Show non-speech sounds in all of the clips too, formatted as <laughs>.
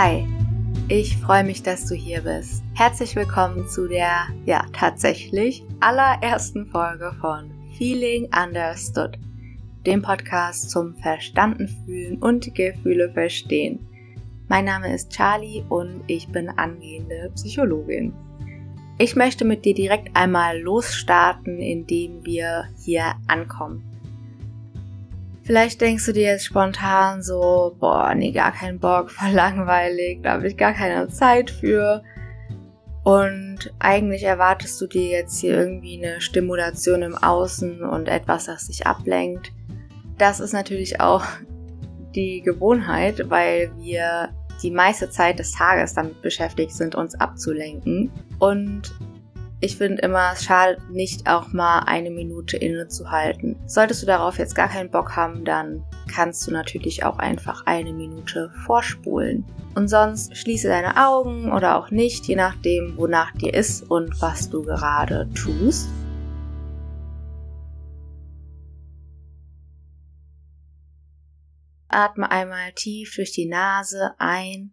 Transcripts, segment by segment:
Hi, ich freue mich, dass du hier bist. Herzlich willkommen zu der, ja, tatsächlich allerersten Folge von Feeling Understood, dem Podcast zum Verstanden fühlen und Gefühle verstehen. Mein Name ist Charlie und ich bin angehende Psychologin. Ich möchte mit dir direkt einmal losstarten, indem wir hier ankommen. Vielleicht denkst du dir jetzt spontan so, boah, nee, gar keinen Bock, <laughs> voll langweilig, da habe ich gar keine Zeit für. Und eigentlich erwartest du dir jetzt hier irgendwie eine Stimulation im Außen und etwas, das dich ablenkt. Das ist natürlich auch <laughs> die Gewohnheit, weil wir die meiste Zeit des Tages damit beschäftigt sind, uns abzulenken. Und ich finde immer, es schadet nicht auch mal eine Minute innezuhalten. Solltest du darauf jetzt gar keinen Bock haben, dann kannst du natürlich auch einfach eine Minute vorspulen. Und sonst schließe deine Augen oder auch nicht, je nachdem, wonach dir ist und was du gerade tust. Atme einmal tief durch die Nase ein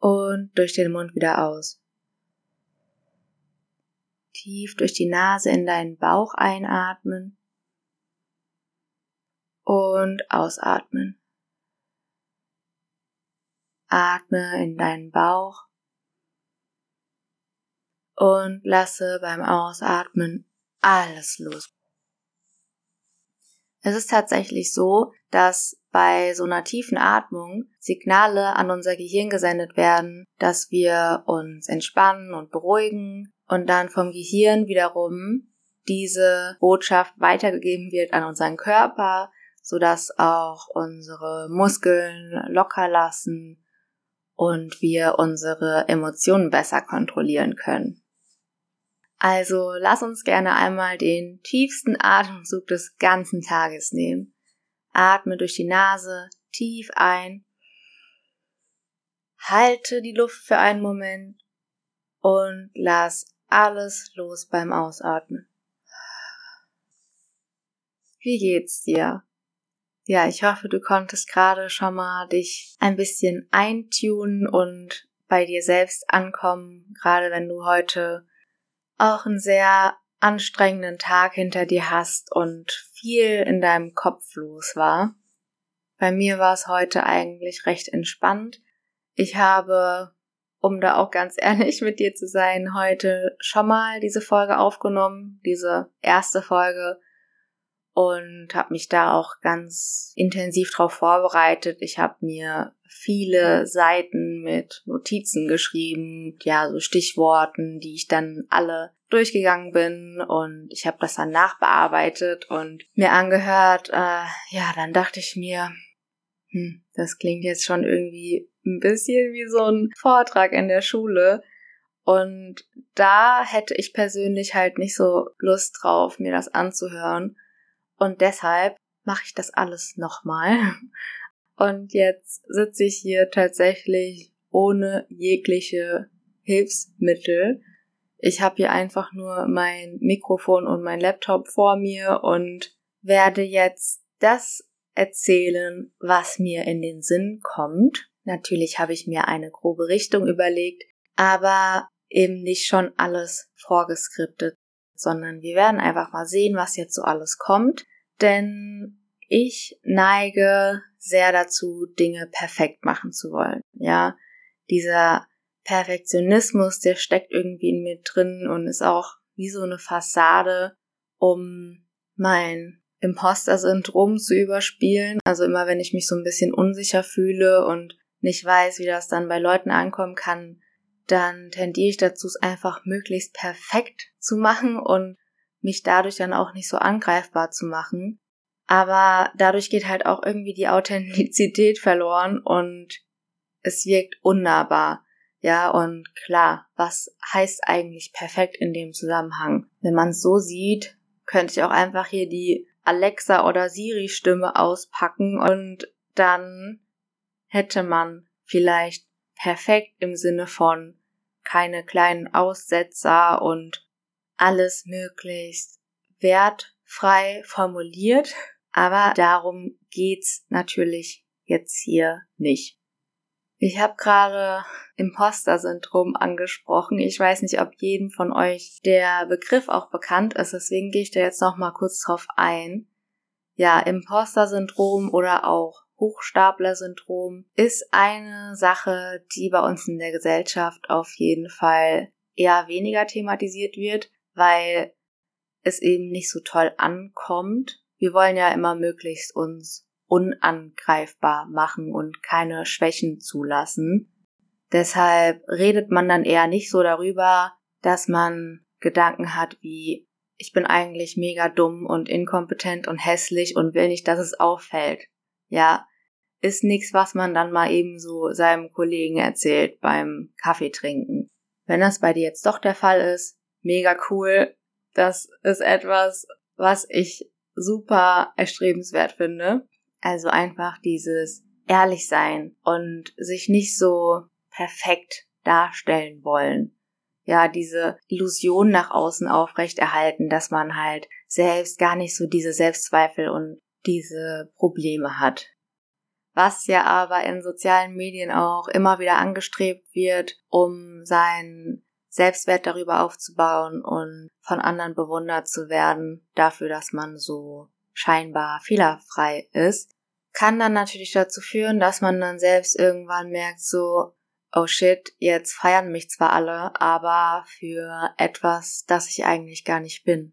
und durch den Mund wieder aus tief durch die Nase in deinen Bauch einatmen und ausatmen. Atme in deinen Bauch und lasse beim Ausatmen alles los. Es ist tatsächlich so, dass bei so einer tiefen Atmung Signale an unser Gehirn gesendet werden, dass wir uns entspannen und beruhigen und dann vom Gehirn wiederum diese Botschaft weitergegeben wird an unseren Körper, sodass auch unsere Muskeln locker lassen und wir unsere Emotionen besser kontrollieren können. Also lass uns gerne einmal den tiefsten Atemzug des ganzen Tages nehmen. Atme durch die Nase tief ein. Halte die Luft für einen Moment und lass alles los beim Ausatmen. Wie geht's dir? Ja, ich hoffe, du konntest gerade schon mal dich ein bisschen eintunen und bei dir selbst ankommen, gerade wenn du heute auch einen sehr anstrengenden Tag hinter dir hast und viel in deinem Kopf los war. Bei mir war es heute eigentlich recht entspannt. Ich habe, um da auch ganz <laughs> ehrlich mit dir zu sein, heute schon mal diese Folge aufgenommen, diese erste Folge und habe mich da auch ganz intensiv drauf vorbereitet. Ich habe mir viele Seiten mit Notizen geschrieben, ja, so Stichworten, die ich dann alle durchgegangen bin und ich habe das dann nachbearbeitet und mir angehört. Äh, ja, dann dachte ich mir, hm, das klingt jetzt schon irgendwie ein bisschen wie so ein Vortrag in der Schule. Und da hätte ich persönlich halt nicht so Lust drauf, mir das anzuhören. Und deshalb mache ich das alles nochmal. <laughs> Und jetzt sitze ich hier tatsächlich ohne jegliche Hilfsmittel. Ich habe hier einfach nur mein Mikrofon und mein Laptop vor mir und werde jetzt das erzählen, was mir in den Sinn kommt. Natürlich habe ich mir eine grobe Richtung überlegt, aber eben nicht schon alles vorgeskriptet, sondern wir werden einfach mal sehen, was jetzt so alles kommt denn ich neige sehr dazu, Dinge perfekt machen zu wollen. Ja, dieser Perfektionismus, der steckt irgendwie in mir drin und ist auch wie so eine Fassade, um mein Imposter-Syndrom zu überspielen. Also immer wenn ich mich so ein bisschen unsicher fühle und nicht weiß, wie das dann bei Leuten ankommen kann, dann tendiere ich dazu, es einfach möglichst perfekt zu machen und mich dadurch dann auch nicht so angreifbar zu machen. Aber dadurch geht halt auch irgendwie die Authentizität verloren und es wirkt unnahbar. Ja, und klar, was heißt eigentlich perfekt in dem Zusammenhang? Wenn man es so sieht, könnte ich auch einfach hier die Alexa oder Siri Stimme auspacken und dann hätte man vielleicht perfekt im Sinne von keine kleinen Aussetzer und alles möglichst wertfrei formuliert. Aber darum geht's natürlich jetzt hier nicht. Ich habe gerade Imposter-Syndrom angesprochen. Ich weiß nicht, ob jedem von euch der Begriff auch bekannt ist, deswegen gehe ich da jetzt noch mal kurz drauf ein. Ja, Imposter-Syndrom oder auch Hochstapler-Syndrom ist eine Sache, die bei uns in der Gesellschaft auf jeden Fall eher weniger thematisiert wird, weil es eben nicht so toll ankommt. Wir wollen ja immer möglichst uns unangreifbar machen und keine Schwächen zulassen. Deshalb redet man dann eher nicht so darüber, dass man Gedanken hat wie ich bin eigentlich mega dumm und inkompetent und hässlich und will nicht, dass es auffällt. Ja, ist nichts, was man dann mal eben so seinem Kollegen erzählt beim Kaffee trinken. Wenn das bei dir jetzt doch der Fall ist, mega cool. Das ist etwas, was ich super erstrebenswert finde. Also einfach dieses ehrlich sein und sich nicht so perfekt darstellen wollen. Ja, diese Illusion nach außen aufrechterhalten, dass man halt selbst gar nicht so diese Selbstzweifel und diese Probleme hat. Was ja aber in sozialen Medien auch immer wieder angestrebt wird, um seinen Selbstwert darüber aufzubauen und von anderen bewundert zu werden, dafür, dass man so scheinbar fehlerfrei ist, kann dann natürlich dazu führen, dass man dann selbst irgendwann merkt, so, oh shit, jetzt feiern mich zwar alle, aber für etwas, das ich eigentlich gar nicht bin.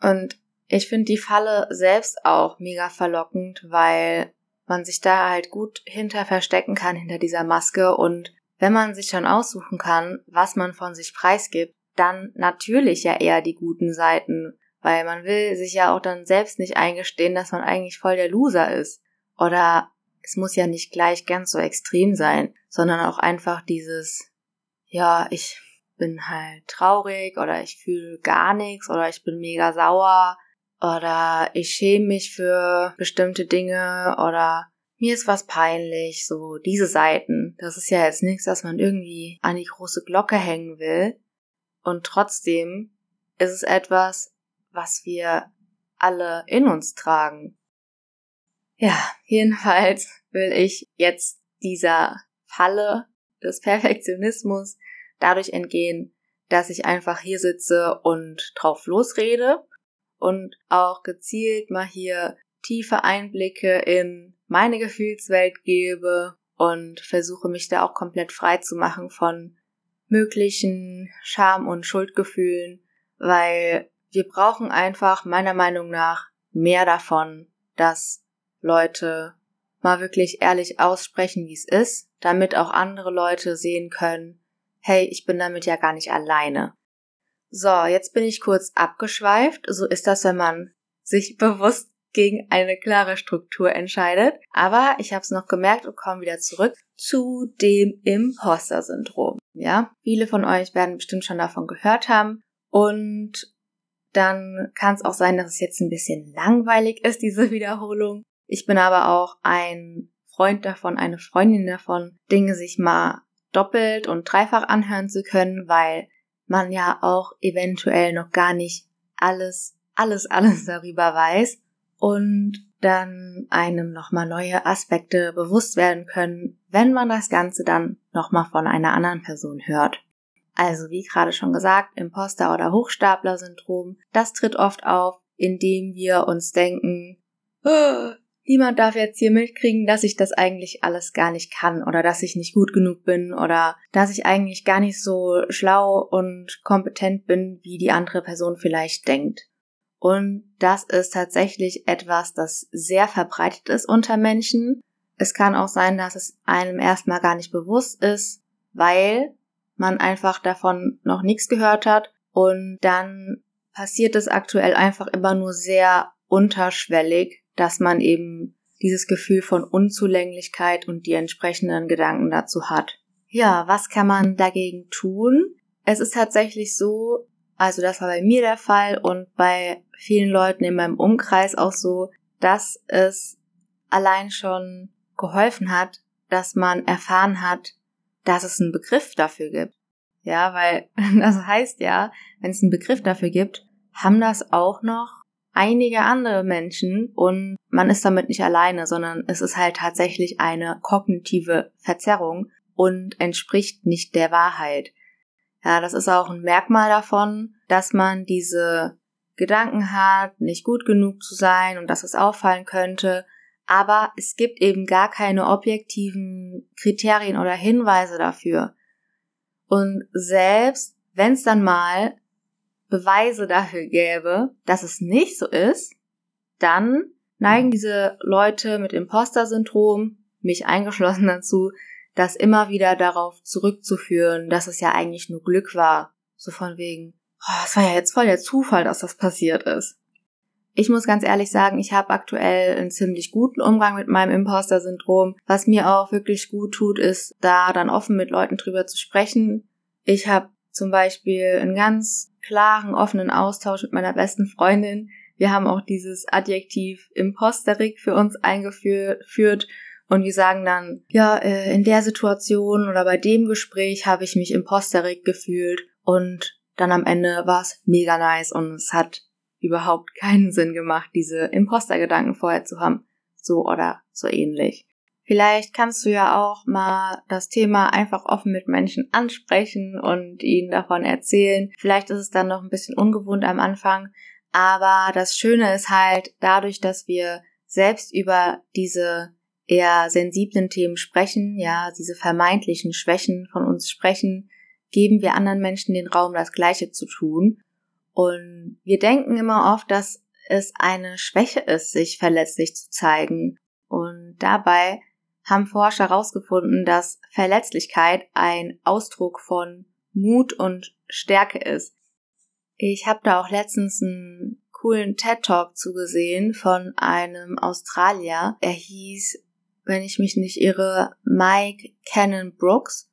Und ich finde die Falle selbst auch mega verlockend, weil man sich da halt gut hinter verstecken kann, hinter dieser Maske und wenn man sich schon aussuchen kann, was man von sich preisgibt, dann natürlich ja eher die guten Seiten, weil man will sich ja auch dann selbst nicht eingestehen, dass man eigentlich voll der Loser ist. Oder es muss ja nicht gleich ganz so extrem sein, sondern auch einfach dieses, ja, ich bin halt traurig oder ich fühle gar nichts oder ich bin mega sauer oder ich schäme mich für bestimmte Dinge oder mir ist was peinlich, so diese Seiten. Das ist ja jetzt nichts, dass man irgendwie an die große Glocke hängen will. Und trotzdem ist es etwas, was wir alle in uns tragen. Ja, jedenfalls will ich jetzt dieser Falle des Perfektionismus dadurch entgehen, dass ich einfach hier sitze und drauf losrede und auch gezielt mal hier tiefe Einblicke in meine Gefühlswelt gebe und versuche mich da auch komplett frei zu machen von möglichen Scham- und Schuldgefühlen, weil wir brauchen einfach meiner Meinung nach mehr davon, dass Leute mal wirklich ehrlich aussprechen, wie es ist, damit auch andere Leute sehen können, hey, ich bin damit ja gar nicht alleine. So, jetzt bin ich kurz abgeschweift. So ist das, wenn man sich <laughs> bewusst gegen eine klare Struktur entscheidet. Aber ich habe es noch gemerkt und komme wieder zurück zu dem Imposter-Syndrom. Ja, viele von euch werden bestimmt schon davon gehört haben. Und dann kann es auch sein, dass es jetzt ein bisschen langweilig ist, diese <laughs> Wiederholung. Ich bin aber auch ein Freund davon, eine Freundin davon, Dinge sich mal doppelt und dreifach anhören zu können, weil man ja auch eventuell noch gar nicht alles, alles, alles <laughs> darüber weiß und dann einem nochmal neue Aspekte bewusst werden können, wenn man das Ganze dann nochmal von einer anderen Person hört. Also wie gerade schon gesagt, Imposter- oder Hochstapler-Syndrom, das tritt oft auf, indem wir uns denken, oh, niemand darf jetzt hier mitkriegen, dass ich das eigentlich alles gar nicht kann oder dass ich nicht gut genug bin oder dass ich eigentlich gar nicht so schlau und kompetent bin, wie die andere Person vielleicht denkt. Und das ist tatsächlich etwas, das sehr verbreitet ist unter Menschen. Es kann auch sein, dass es einem erstmal gar nicht bewusst ist, weil man einfach davon noch nichts gehört hat und dann passiert es aktuell einfach immer nur sehr unterschwellig, dass man eben dieses Gefühl von Unzulänglichkeit und die entsprechenden Gedanken dazu hat. Ja, was kann man dagegen tun? Es ist tatsächlich so, also das war bei mir der Fall und bei vielen Leuten in meinem Umkreis auch so, dass es allein schon geholfen hat, dass man erfahren hat, dass es einen Begriff dafür gibt. Ja, weil <laughs> das heißt ja, wenn es einen Begriff dafür gibt, haben das auch noch einige andere Menschen und man ist damit nicht alleine, sondern es ist halt tatsächlich eine kognitive Verzerrung und entspricht nicht der Wahrheit. Ja, das ist auch ein Merkmal davon, dass man diese Gedanken hat, nicht gut genug zu sein und dass es auffallen könnte, aber es gibt eben gar keine objektiven Kriterien oder Hinweise dafür. Und selbst wenn es dann mal Beweise dafür gäbe, dass es nicht so ist, dann neigen diese Leute mit Imposter-Syndrom, mich eingeschlossen <laughs> dazu, das immer wieder darauf zurückzuführen, dass es ja eigentlich nur Glück war. So von wegen, oh, es war ja jetzt voll der Zufall, dass das passiert ist. Ich muss ganz ehrlich sagen, ich habe aktuell einen ziemlich guten Umgang mit meinem Imposter-Syndrom. Was mir auch wirklich gut tut, ist, da dann offen mit Leuten drüber zu sprechen. Ich habe zum Beispiel einen ganz klaren, offenen Austausch mit meiner besten Freundin. Wir haben auch dieses Adjektiv Imposterik für uns eingeführt und wir sagen dann, ja, äh, in der Situation oder bei dem Gespräch habe ich mich imposterig gefühlt und dann am Ende war es mega nice und es hat überhaupt keinen Sinn gemacht, diese Impostergedanken vorher zu haben. So oder so ähnlich. Vielleicht kannst du ja auch mal das Thema einfach offen mit Menschen ansprechen und ihnen davon erzählen. Vielleicht ist es dann noch ein bisschen ungewohnt am Anfang, aber das Schöne ist halt dadurch, dass wir selbst über diese eher sensiblen Themen sprechen, ja, diese vermeintlichen Schwächen von uns sprechen, geben wir anderen Menschen den Raum, das Gleiche zu tun. Und wir denken immer oft, dass es eine Schwäche ist, sich verletzlich zu zeigen. Und dabei haben Forscher herausgefunden, dass Verletzlichkeit ein Ausdruck von Mut und Stärke ist. Ich habe da auch letztens einen coolen TED Talk zugesehen von einem Australier. Er hieß, wenn ich mich nicht irre, Mike Cannon Brooks.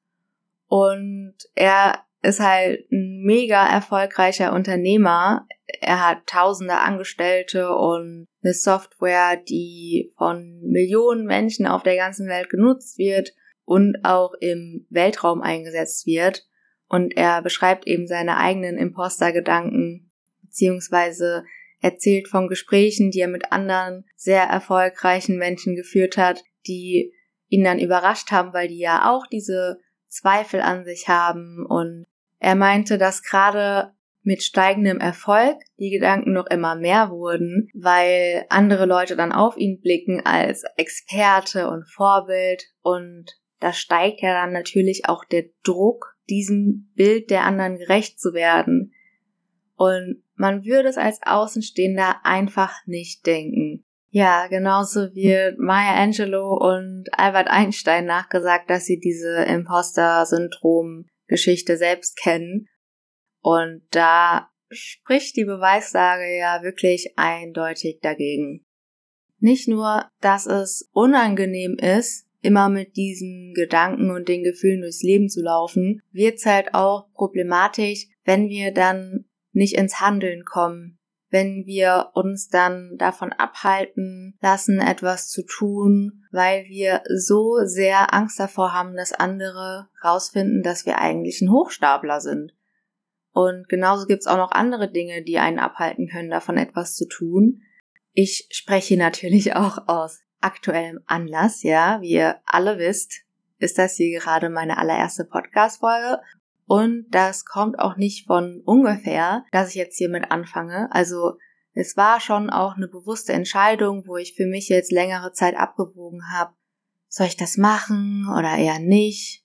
Und er ist halt ein mega erfolgreicher Unternehmer. Er hat tausende Angestellte und eine Software, die von Millionen Menschen auf der ganzen Welt genutzt wird und auch im Weltraum eingesetzt wird. Und er beschreibt eben seine eigenen Imposter-Gedanken, beziehungsweise erzählt von Gesprächen, die er mit anderen sehr erfolgreichen Menschen geführt hat, die ihn dann überrascht haben, weil die ja auch diese Zweifel an sich haben und er meinte, dass gerade mit steigendem Erfolg die Gedanken noch immer mehr wurden, weil andere Leute dann auf ihn blicken als Experte und Vorbild und da steigt ja dann natürlich auch der Druck, diesem Bild der anderen gerecht zu werden. Und man würde es als Außenstehender einfach nicht denken. Ja, genauso wie Maya Angelou und Albert Einstein nachgesagt, dass sie diese Imposter-Syndrom Geschichte selbst kennen. Und da spricht die Beweislage ja wirklich eindeutig dagegen. Nicht nur, dass es unangenehm ist, immer mit diesen Gedanken und den Gefühlen durchs Leben zu laufen, wird es halt auch problematisch, wenn wir dann nicht ins Handeln kommen, wenn wir uns dann davon abhalten lassen, etwas zu tun, weil wir so sehr Angst davor haben, dass andere rausfinden, dass wir eigentlich ein Hochstapler sind. Und genauso gibt's auch noch andere Dinge, die einen abhalten können, davon etwas zu tun. Ich spreche natürlich auch aus aktuellem Anlass, ja, wie ihr alle wisst, ist das hier gerade meine allererste Podcast-Folge und das kommt auch nicht von ungefähr, dass ich jetzt hiermit anfange. Also es war schon auch eine bewusste Entscheidung, wo ich für mich jetzt längere Zeit abgewogen habe, soll ich das machen oder eher nicht?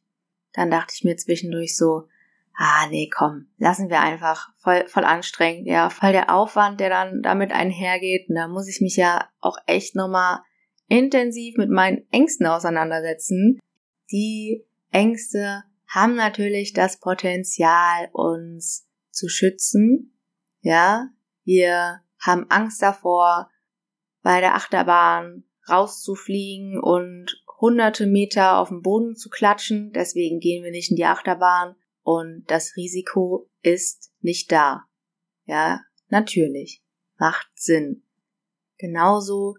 Dann dachte ich mir zwischendurch so, ah nee, komm, lassen wir einfach, voll, voll anstrengend, ja, voll der Aufwand, der dann damit einhergeht. Und da muss ich mich ja auch echt nochmal intensiv mit meinen Ängsten auseinandersetzen. Die Ängste haben natürlich das Potenzial, uns zu schützen. Ja, wir haben Angst davor, bei der Achterbahn rauszufliegen und hunderte Meter auf dem Boden zu klatschen. Deswegen gehen wir nicht in die Achterbahn und das Risiko ist nicht da. Ja, natürlich. Macht Sinn. Genauso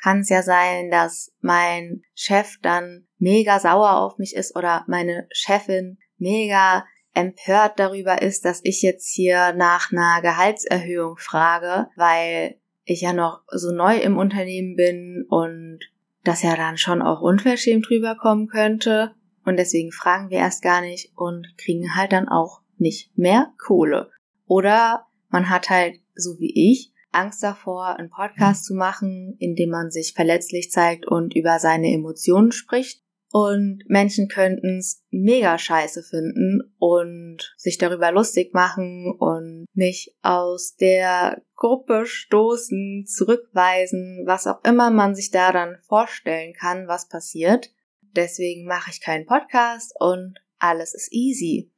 kann es ja sein, dass mein Chef dann mega sauer auf mich ist oder meine Chefin mega empört darüber ist, dass ich jetzt hier nach einer Gehaltserhöhung frage, weil ich ja noch so neu im Unternehmen bin und das ja dann schon auch unverschämt rüberkommen könnte. Und deswegen fragen wir erst gar nicht und kriegen halt dann auch nicht mehr Kohle. Oder man hat halt, so wie ich, Angst davor, einen Podcast zu machen, in dem man sich verletzlich zeigt und über seine Emotionen spricht. Und Menschen könnten es mega scheiße finden und sich darüber lustig machen und mich aus der Gruppe stoßen, zurückweisen, was auch immer man sich da dann vorstellen kann, was passiert. Deswegen mache ich keinen Podcast und alles ist easy.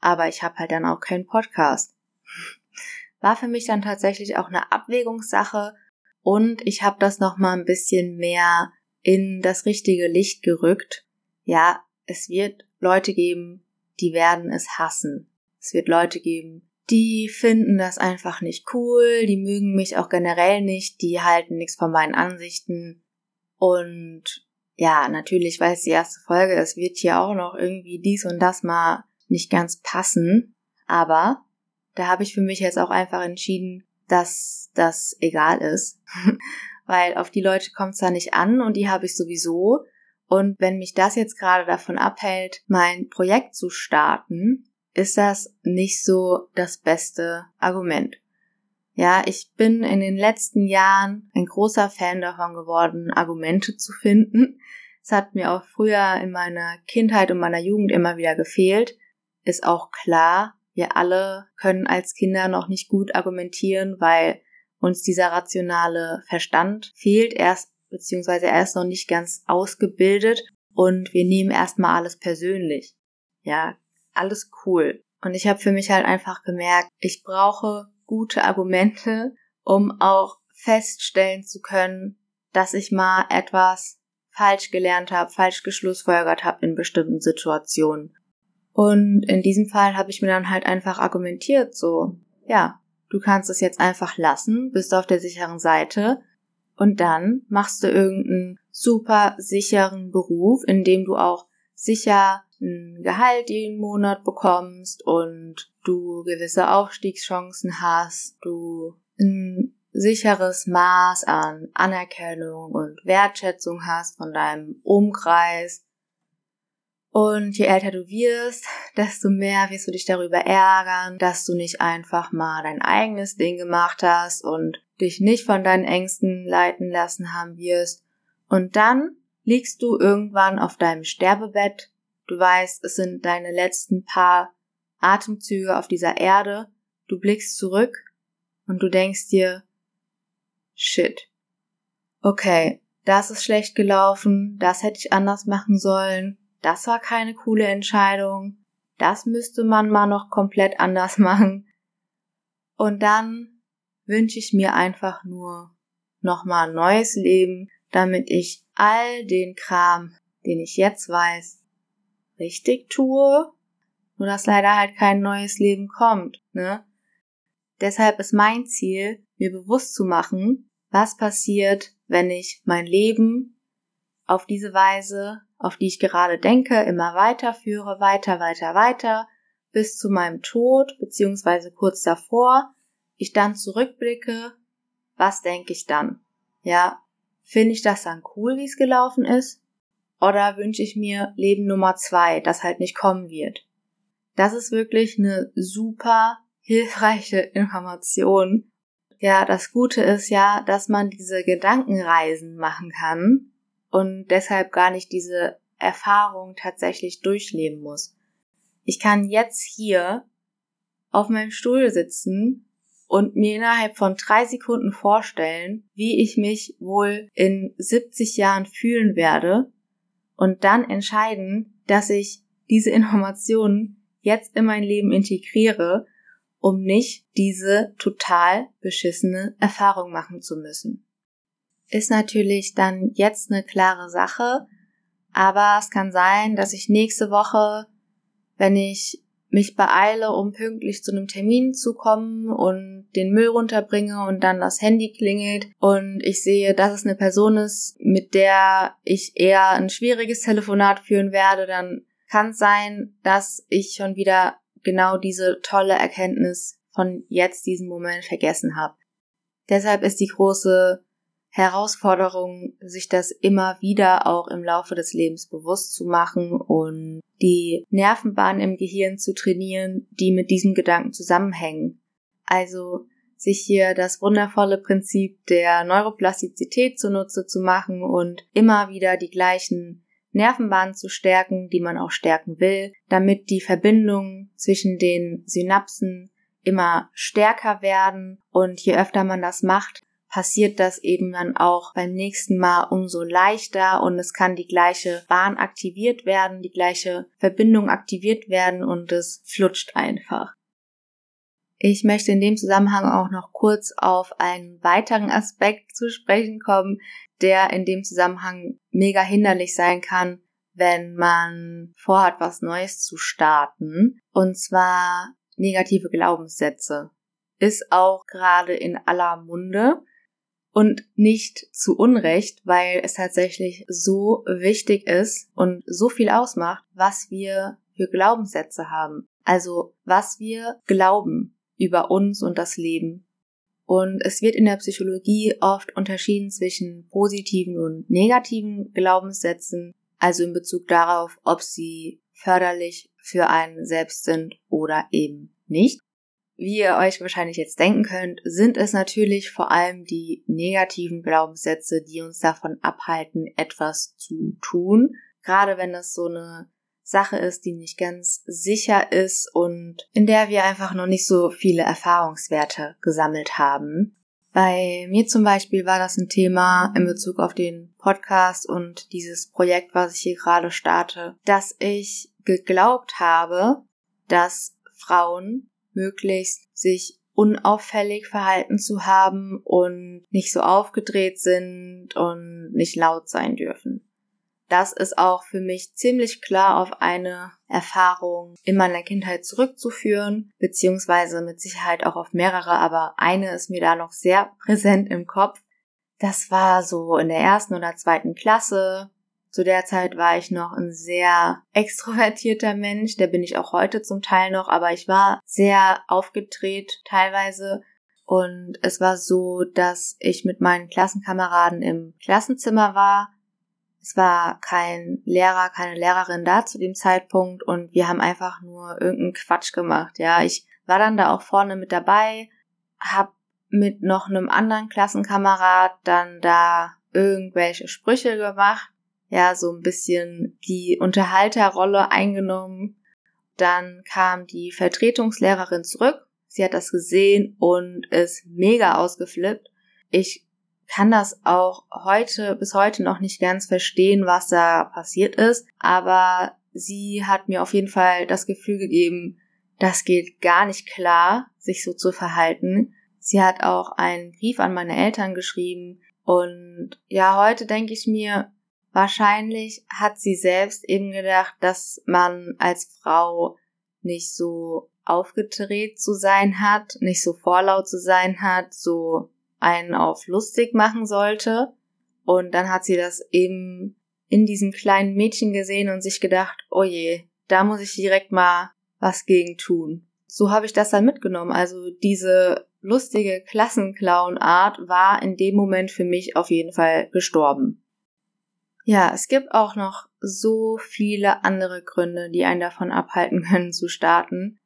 Aber ich habe halt dann auch keinen Podcast. War für mich dann tatsächlich auch eine Abwägungssache und ich habe das noch mal ein bisschen mehr in das richtige Licht gerückt. Ja, es wird Leute geben, die werden es hassen. Es wird Leute geben, die finden das einfach nicht cool, die mögen mich auch generell nicht, die halten nichts von meinen Ansichten. Und ja, natürlich, weil es die erste Folge ist, wird hier auch noch irgendwie dies und das mal nicht ganz passen. Aber da habe ich für mich jetzt auch einfach entschieden, dass das egal ist. <laughs> weil auf die Leute kommt es da nicht an und die habe ich sowieso. Und wenn mich das jetzt gerade davon abhält, mein Projekt zu starten, ist das nicht so das beste Argument. Ja, ich bin in den letzten Jahren ein großer Fan davon geworden, Argumente zu finden. Es hat mir auch früher in meiner Kindheit und meiner Jugend immer wieder gefehlt. Ist auch klar, wir alle können als Kinder noch nicht gut argumentieren, weil uns dieser rationale Verstand fehlt erst, beziehungsweise er ist noch nicht ganz ausgebildet und wir nehmen erstmal alles persönlich. Ja, alles cool. Und ich habe für mich halt einfach gemerkt, ich brauche gute Argumente, um auch feststellen zu können, dass ich mal etwas falsch gelernt habe, falsch geschlussfolgert habe in bestimmten Situationen. Und in diesem Fall habe ich mir dann halt einfach argumentiert, so, ja, Du kannst es jetzt einfach lassen, bist auf der sicheren Seite. Und dann machst du irgendeinen super sicheren Beruf, in dem du auch sicher ein Gehalt jeden Monat bekommst und du gewisse Aufstiegschancen hast, du ein sicheres Maß an Anerkennung und Wertschätzung hast von deinem Umkreis und je älter du wirst, desto mehr wirst du dich darüber ärgern, dass du nicht einfach mal dein eigenes Ding gemacht hast und dich nicht von deinen Ängsten leiten lassen haben wirst. Und dann liegst du irgendwann auf deinem Sterbebett. Du weißt, es sind deine letzten paar Atemzüge auf dieser Erde. Du blickst zurück und du denkst dir, shit. Okay, das ist schlecht gelaufen, das hätte ich anders machen sollen das war keine coole Entscheidung, das müsste man mal noch komplett anders <laughs> machen. Und dann wünsche ich mir einfach nur nochmal ein neues Leben, damit ich all den Kram, den ich jetzt weiß, richtig tue, nur dass leider halt kein neues Leben kommt, ne? Deshalb ist mein Ziel, mir bewusst zu machen, was passiert, wenn ich mein Leben auf diese Weise auf die ich gerade denke, immer weiterführe, weiter, weiter, weiter, bis zu meinem Tod, beziehungsweise kurz davor, ich dann zurückblicke, was denke ich dann? Ja, finde ich das dann cool, wie es gelaufen ist? Oder wünsche ich mir Leben Nummer zwei, das halt nicht kommen wird? Das ist wirklich eine super hilfreiche <laughs> Information. Ja, das Gute ist ja, dass man diese Gedankenreisen machen kann und deshalb gar nicht diese Erfahrung tatsächlich durchleben muss. Ich kann jetzt hier auf meinem Stuhl sitzen und mir innerhalb von drei Sekunden vorstellen, wie ich mich wohl in 70 Jahren fühlen werde und dann entscheiden, dass ich diese Informationen jetzt in mein Leben integriere, um nicht diese total beschissene Erfahrung machen zu müssen ist natürlich dann jetzt eine klare Sache, aber es kann sein, dass ich nächste Woche, wenn ich mich beeile, um pünktlich zu einem Termin zu kommen und den Müll runterbringe und dann das Handy klingelt und ich sehe, dass es eine Person ist, mit der ich eher ein schwieriges Telefonat führen werde, dann kann es sein, dass ich schon wieder genau diese tolle Erkenntnis von jetzt diesem Moment vergessen habe. Deshalb ist die große Herausforderung, sich das immer wieder auch im Laufe des Lebens bewusst zu machen und die Nervenbahnen im Gehirn zu trainieren, die mit diesem Gedanken zusammenhängen. Also sich hier das wundervolle Prinzip der Neuroplastizität zunutze zu machen und immer wieder die gleichen Nervenbahnen zu stärken, die man auch stärken will, damit die Verbindungen zwischen den Synapsen immer stärker werden und je öfter man das macht, passiert das eben dann auch beim nächsten Mal umso leichter und es kann die gleiche Bahn aktiviert werden, die gleiche Verbindung aktiviert werden und es flutscht einfach. Ich möchte in dem Zusammenhang auch noch kurz auf einen weiteren Aspekt zu sprechen kommen, der in dem Zusammenhang mega hinderlich sein kann, wenn man vorhat, was Neues zu starten. Und zwar negative Glaubenssätze. Ist auch gerade in aller Munde und nicht zu Unrecht, weil es tatsächlich so wichtig ist und so viel ausmacht, was wir für Glaubenssätze haben. Also was wir glauben über uns und das Leben. Und es wird in der Psychologie oft unterschieden zwischen positiven und negativen Glaubenssätzen, also in Bezug darauf, ob sie förderlich für einen selbst sind oder eben nicht. Wie ihr euch wahrscheinlich jetzt denken könnt, sind es natürlich vor allem die negativen Glaubenssätze, die uns davon abhalten, etwas zu tun. Gerade wenn es so eine Sache ist, die nicht ganz sicher ist und in der wir einfach noch nicht so viele Erfahrungswerte gesammelt haben. Bei mir zum Beispiel war das ein Thema in Bezug auf den Podcast und dieses Projekt, was ich hier gerade starte, dass ich geglaubt habe, dass Frauen möglichst sich unauffällig verhalten zu haben und nicht so aufgedreht sind und nicht laut sein dürfen. Das ist auch für mich ziemlich klar auf eine Erfahrung in meiner Kindheit zurückzuführen, beziehungsweise mit Sicherheit auch auf mehrere, aber eine ist mir da noch sehr <laughs> präsent im Kopf. Das war so in der ersten oder zweiten Klasse. Zu der Zeit war ich noch ein sehr extrovertierter Mensch, der bin ich auch heute zum Teil noch, aber ich war sehr aufgedreht teilweise und es war so, dass ich mit meinen Klassenkameraden im Klassenzimmer war. Es war kein Lehrer, keine Lehrerin da zu dem Zeitpunkt und wir haben einfach nur irgendeinen Quatsch gemacht. Ja, ich war dann da auch vorne mit dabei, hab mit noch einem anderen Klassenkamerad dann da irgendwelche Sprüche gemacht ja so ein bisschen die Unterhalterrolle eingenommen. Dann kam die Vertretungslehrerin zurück. Sie hat das gesehen und ist mega ausgeflippt. Ich kann das auch heute bis heute noch nicht ganz verstehen, was da passiert ist, aber sie hat mir auf jeden Fall das Gefühl gegeben, das geht gar nicht klar, sich so zu verhalten. Sie hat auch einen Brief an meine Eltern geschrieben und ja, heute denke ich mir, Wahrscheinlich hat sie selbst eben gedacht, dass man als Frau nicht so aufgedreht zu sein hat, nicht so vorlaut zu sein hat, so einen auf lustig machen sollte. Und dann hat sie das eben in diesem kleinen Mädchen gesehen und sich gedacht, oh je, da muss ich direkt mal was gegen tun. So habe ich das dann mitgenommen. Also diese lustige Klassenclown-Art war in dem Moment für mich auf jeden Fall gestorben. Ja, es gibt auch noch so viele andere Gründe, die einen davon abhalten <laughs> können zu starten.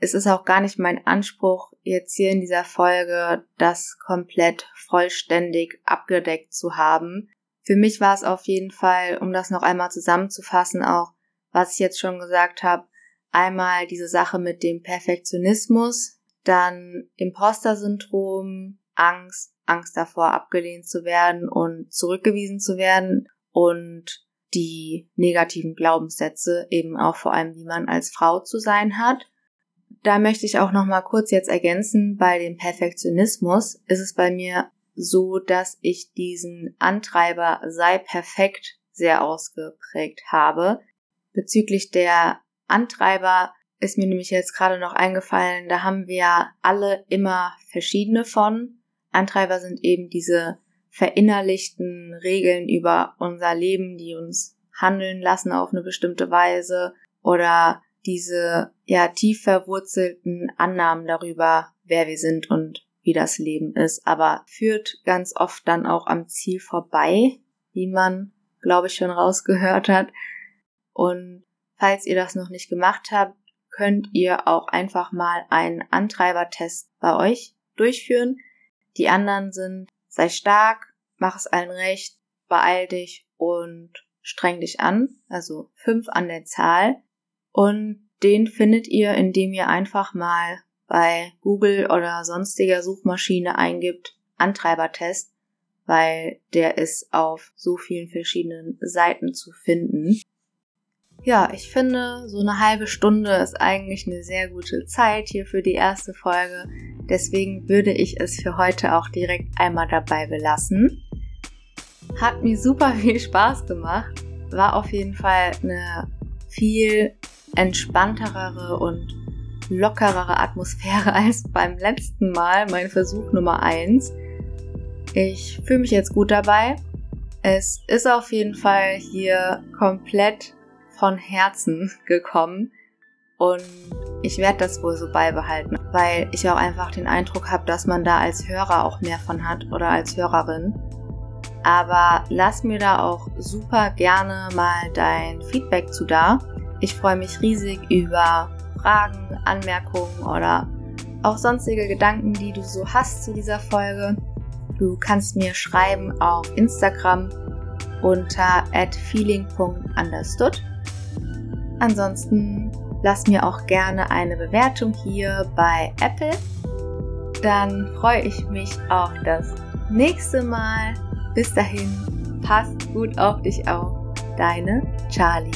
Es ist auch gar nicht mein Anspruch, jetzt hier in dieser Folge das komplett vollständig abgedeckt zu haben. Für mich war es auf jeden Fall, um das noch einmal zusammenzufassen, auch was ich jetzt schon gesagt habe, einmal diese Sache mit dem Perfektionismus, dann Imposter-Syndrom, Angst, Angst davor, abgelehnt zu werden und zurückgewiesen zu werden und die negativen Glaubenssätze, eben auch vor allem, wie man als Frau zu sein hat. Da möchte ich auch noch mal kurz jetzt ergänzen, bei dem Perfektionismus ist es bei mir so, dass ich diesen Antreiber sei perfekt sehr ausgeprägt habe. Bezüglich der Antreiber ist mir nämlich jetzt gerade noch eingefallen, da haben wir alle immer verschiedene von. Antreiber sind eben diese verinnerlichten Regeln über unser Leben, die uns handeln lassen auf eine bestimmte Weise oder diese ja tief verwurzelten Annahmen darüber, wer wir sind und wie das Leben ist, aber führt ganz oft dann auch am Ziel vorbei, wie man, glaube ich, schon rausgehört hat. Und falls ihr das noch nicht gemacht habt, könnt ihr auch einfach mal einen Antreibertest bei euch durchführen. Die anderen sind, sei stark, mach es allen recht, beeil dich und streng dich an, also fünf an der Zahl. Und den findet ihr, indem ihr einfach mal bei Google oder sonstiger Suchmaschine eingibt, Antreibertest, weil der ist auf so vielen verschiedenen Seiten zu finden. Ja, ich finde, so eine halbe Stunde ist eigentlich eine sehr gute Zeit hier für die erste Folge. Deswegen würde ich es für heute auch direkt einmal dabei belassen. Hat mir super viel Spaß gemacht. War auf jeden Fall eine viel entspanntere und lockerere Atmosphäre <laughs> als beim letzten Mal, mein Versuch Nummer eins. Ich fühle mich jetzt gut dabei. Es ist auf jeden Fall hier komplett von Herzen <laughs> gekommen und ich werde das wohl so beibehalten, weil ich auch einfach den Eindruck habe, dass man da als Hörer auch mehr von hat oder als Hörerin. Aber lass mir da auch super gerne mal dein Feedback zu da. Ich freue mich riesig über Fragen, Anmerkungen oder auch sonstige Gedanken, die du so hast zu dieser Folge. Du kannst mir schreiben auf Instagram unter feeling.understood. Ansonsten lass mir auch gerne eine Bewertung hier bei Apple. Dann freue ich mich auf das nächste Mal. Bis dahin, passt gut auf dich auf. Deine Charlie.